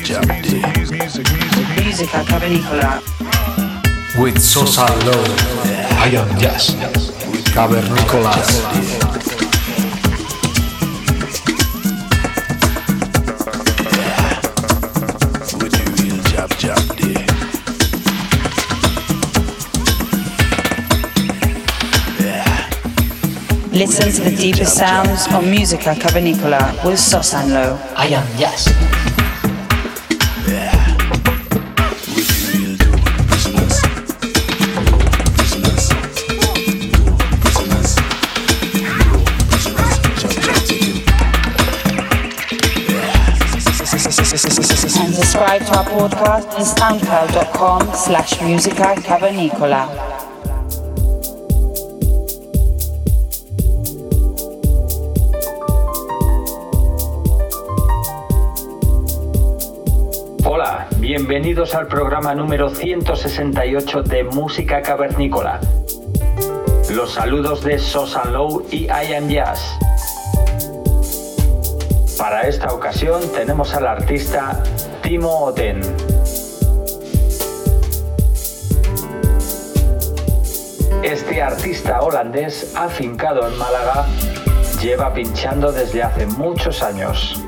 jab jab day. Musica cavernicola. With Sosa Low, I am Jazz, Cavernicolas. With the real jab jab day. Listen to the deepest sounds on Musica cavernicola with Sosanlo. I am Jazz. Subscribe to our podcast on soundcloud.com slash musica cavernicola. Hola, bienvenidos al programa número 168 de Música Cavernícola. Los saludos de Sosan Low y I Am Jazz. Para esta ocasión tenemos al artista Timo. Este artista holandés afincado en Málaga lleva pinchando desde hace muchos años.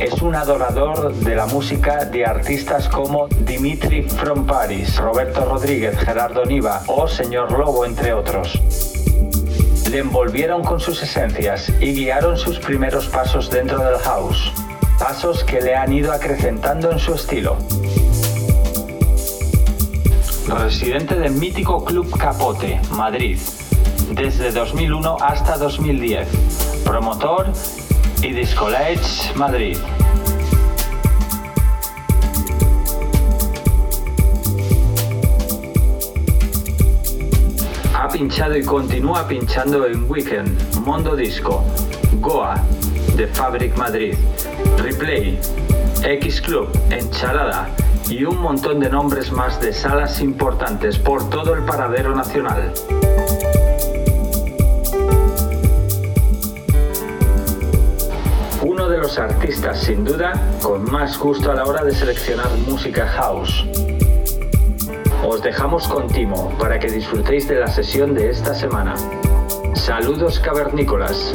Es un adorador de la música de artistas como Dimitri from Paris, Roberto Rodríguez, Gerardo Niva o Señor Lobo, entre otros. Le envolvieron con sus esencias y guiaron sus primeros pasos dentro del house, pasos que le han ido acrecentando en su estilo. Residente del mítico Club Capote, Madrid, desde 2001 hasta 2010. Promotor y Discolage Madrid. Ha pinchado y continúa pinchando en Weekend, Mondo Disco, Goa, The Fabric Madrid, Replay, X Club, Enchalada y un montón de nombres más de salas importantes por todo el paradero nacional. Uno de los artistas, sin duda, con más gusto a la hora de seleccionar música house. Os dejamos con Timo para que disfrutéis de la sesión de esta semana. Saludos cavernícolas.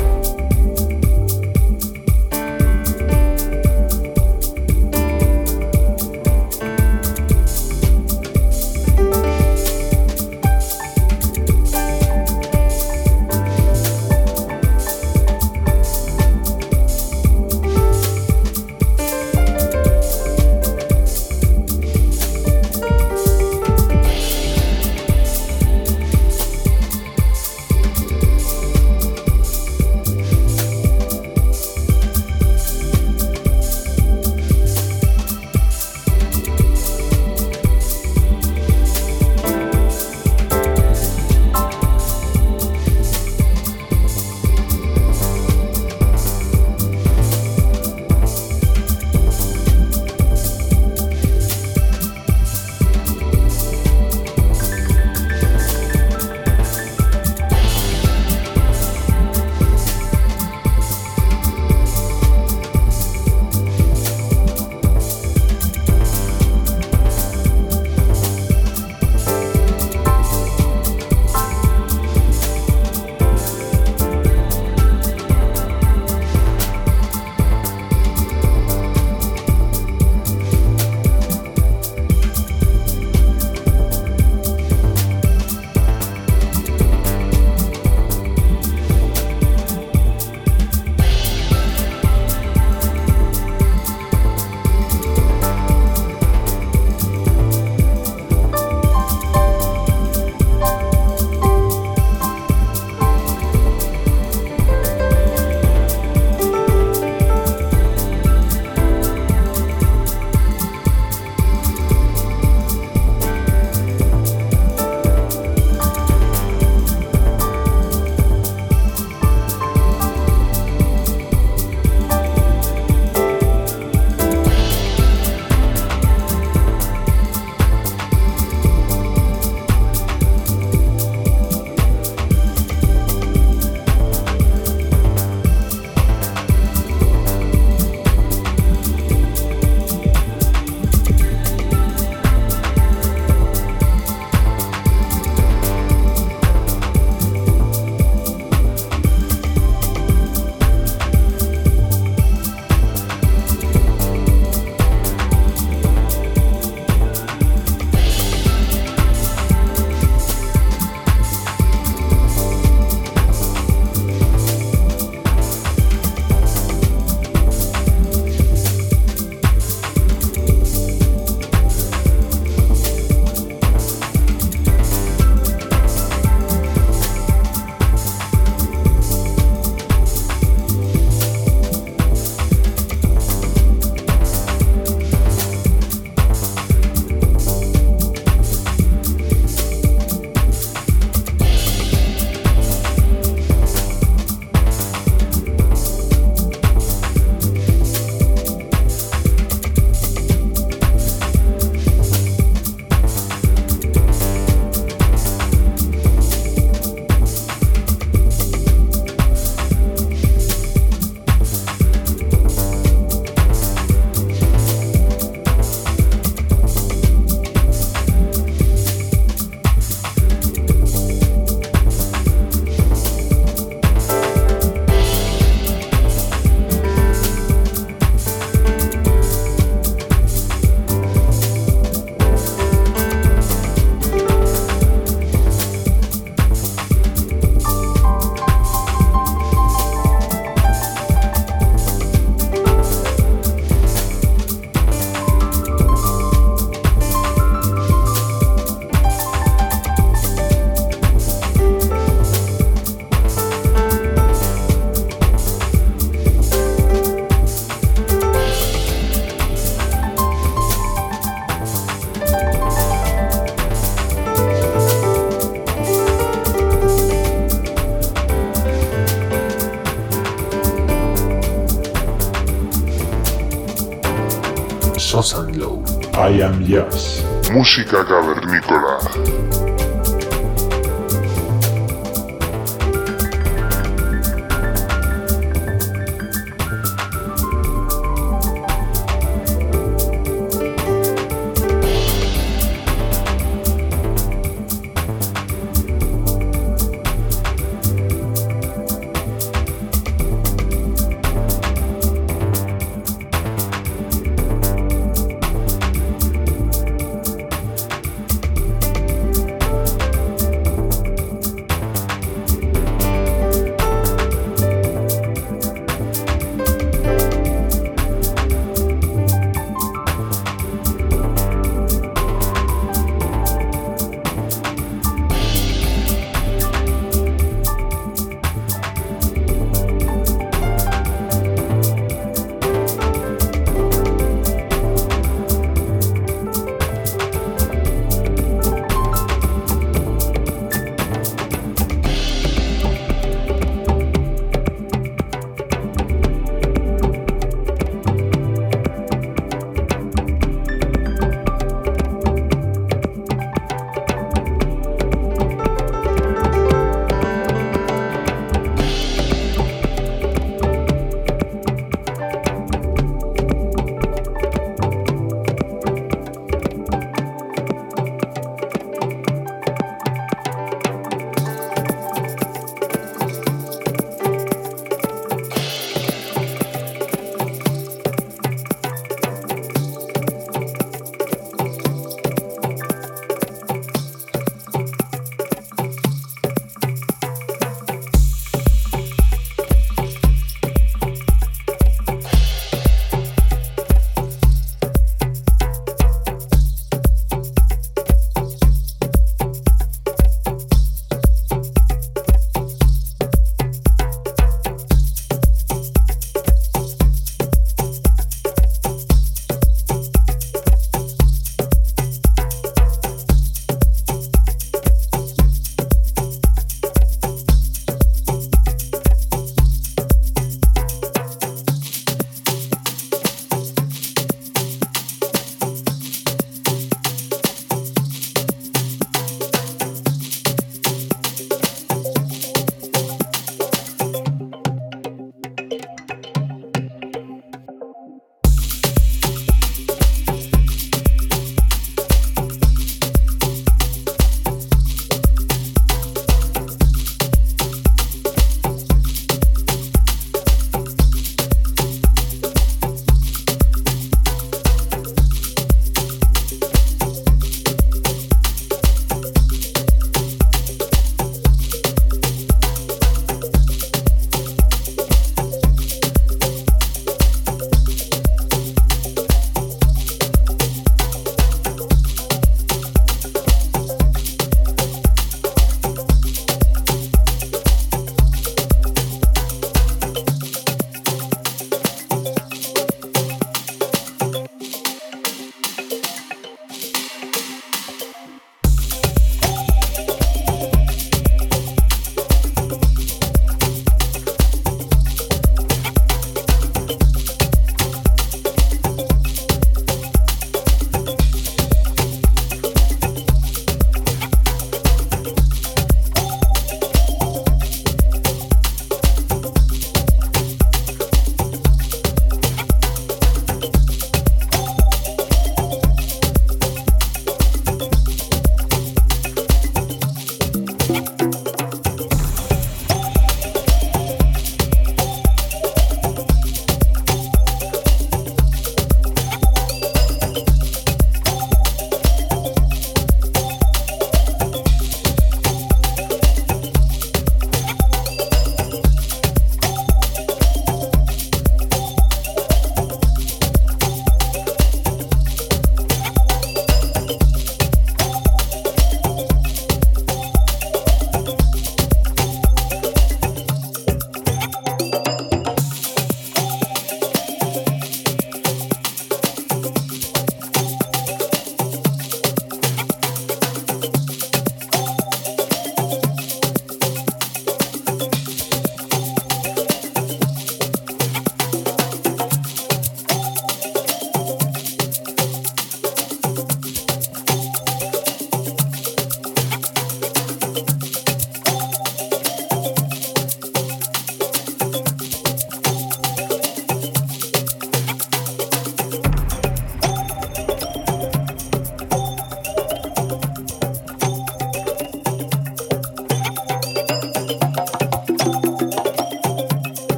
Música cavernícola.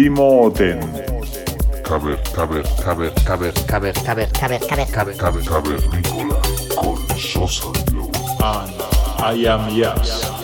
Timo Oten. Caber, caber, caber, caber, caber, caber, caber, caber, caber, caber, Cavernícola con Sosa Glow. And I am Yas.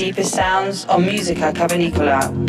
Deepest sounds on Musica Cavernicola.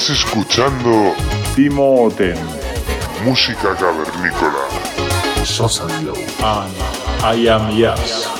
Estás escuchando Timo Oten. música cavernícola. Sosa Glow. And I am Yes.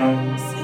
friends.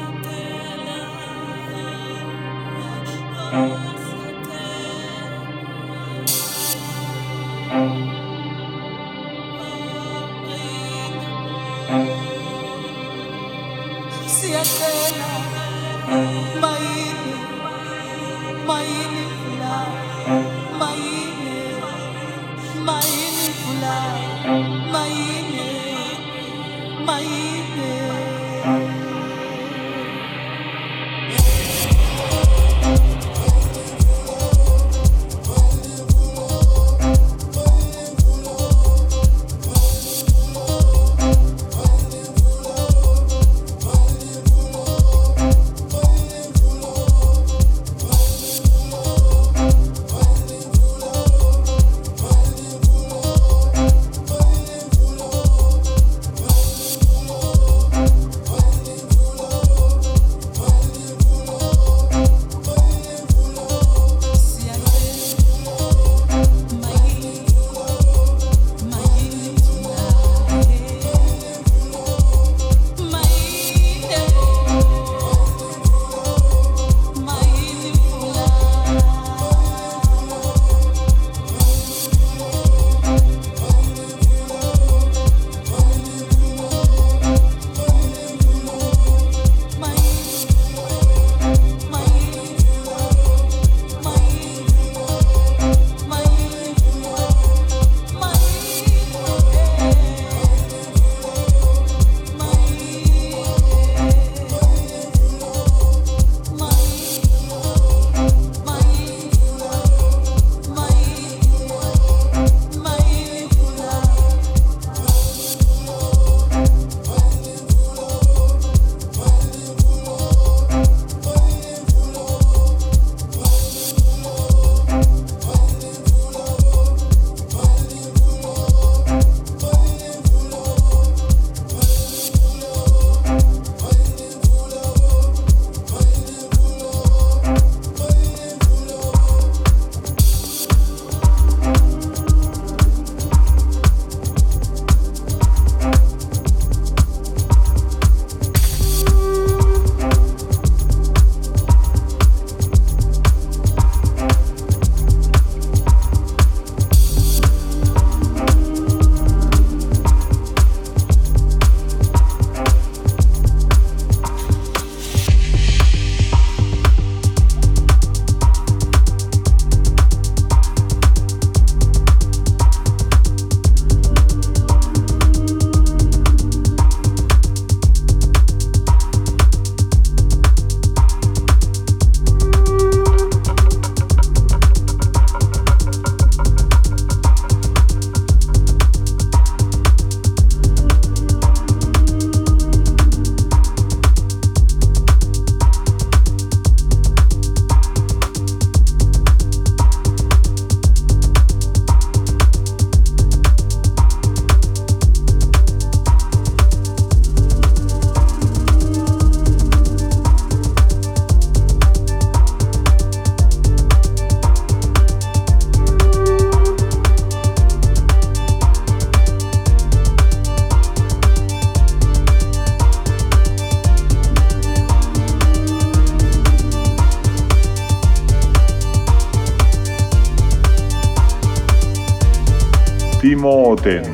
Timoten.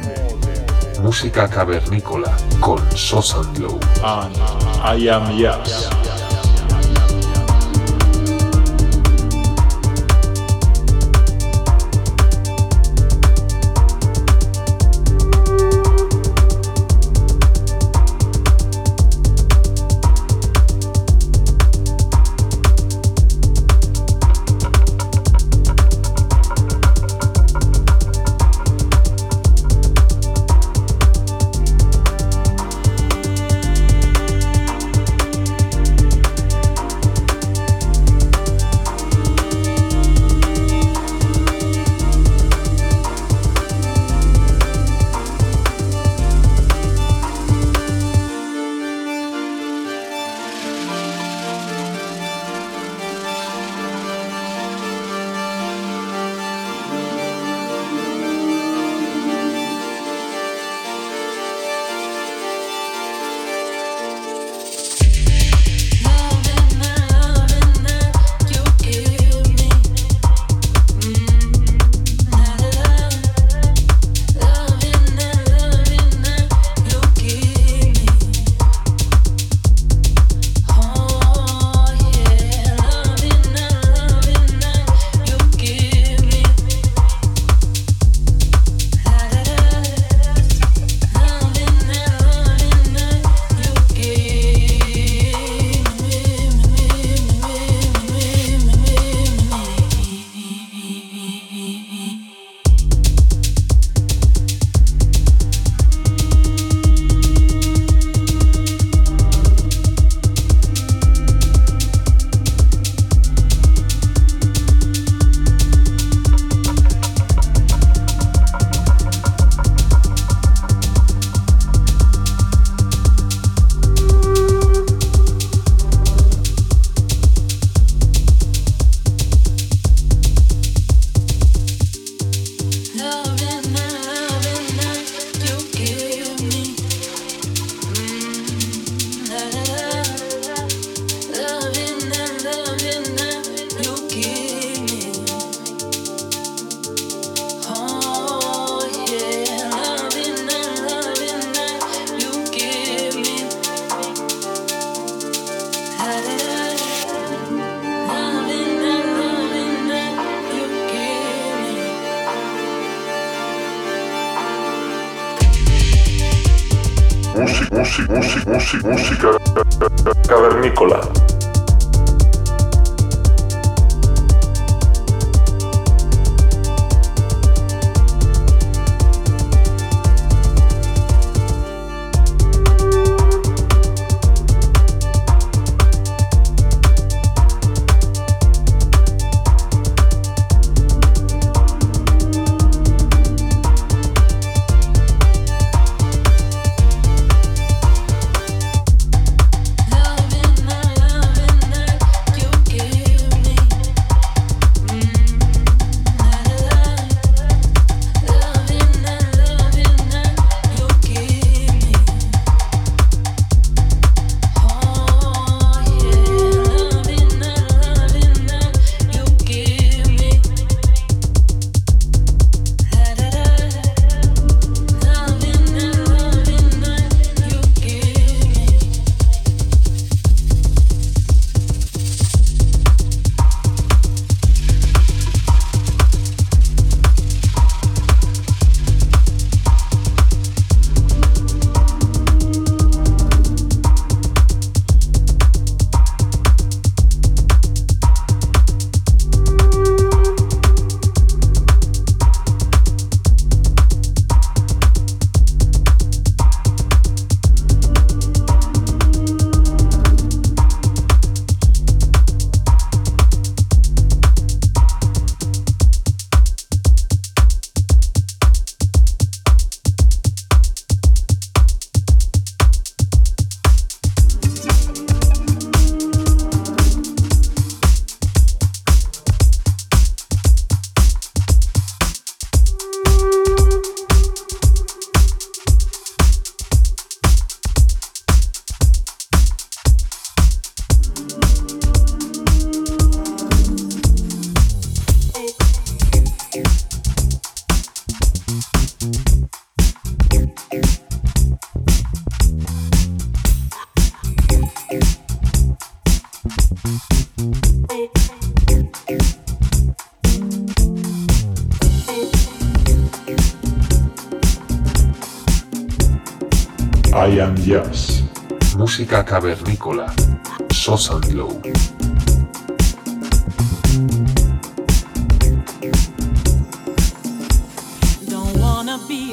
Música cavernícola con Sosa Glow. And I am Yas.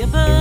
above.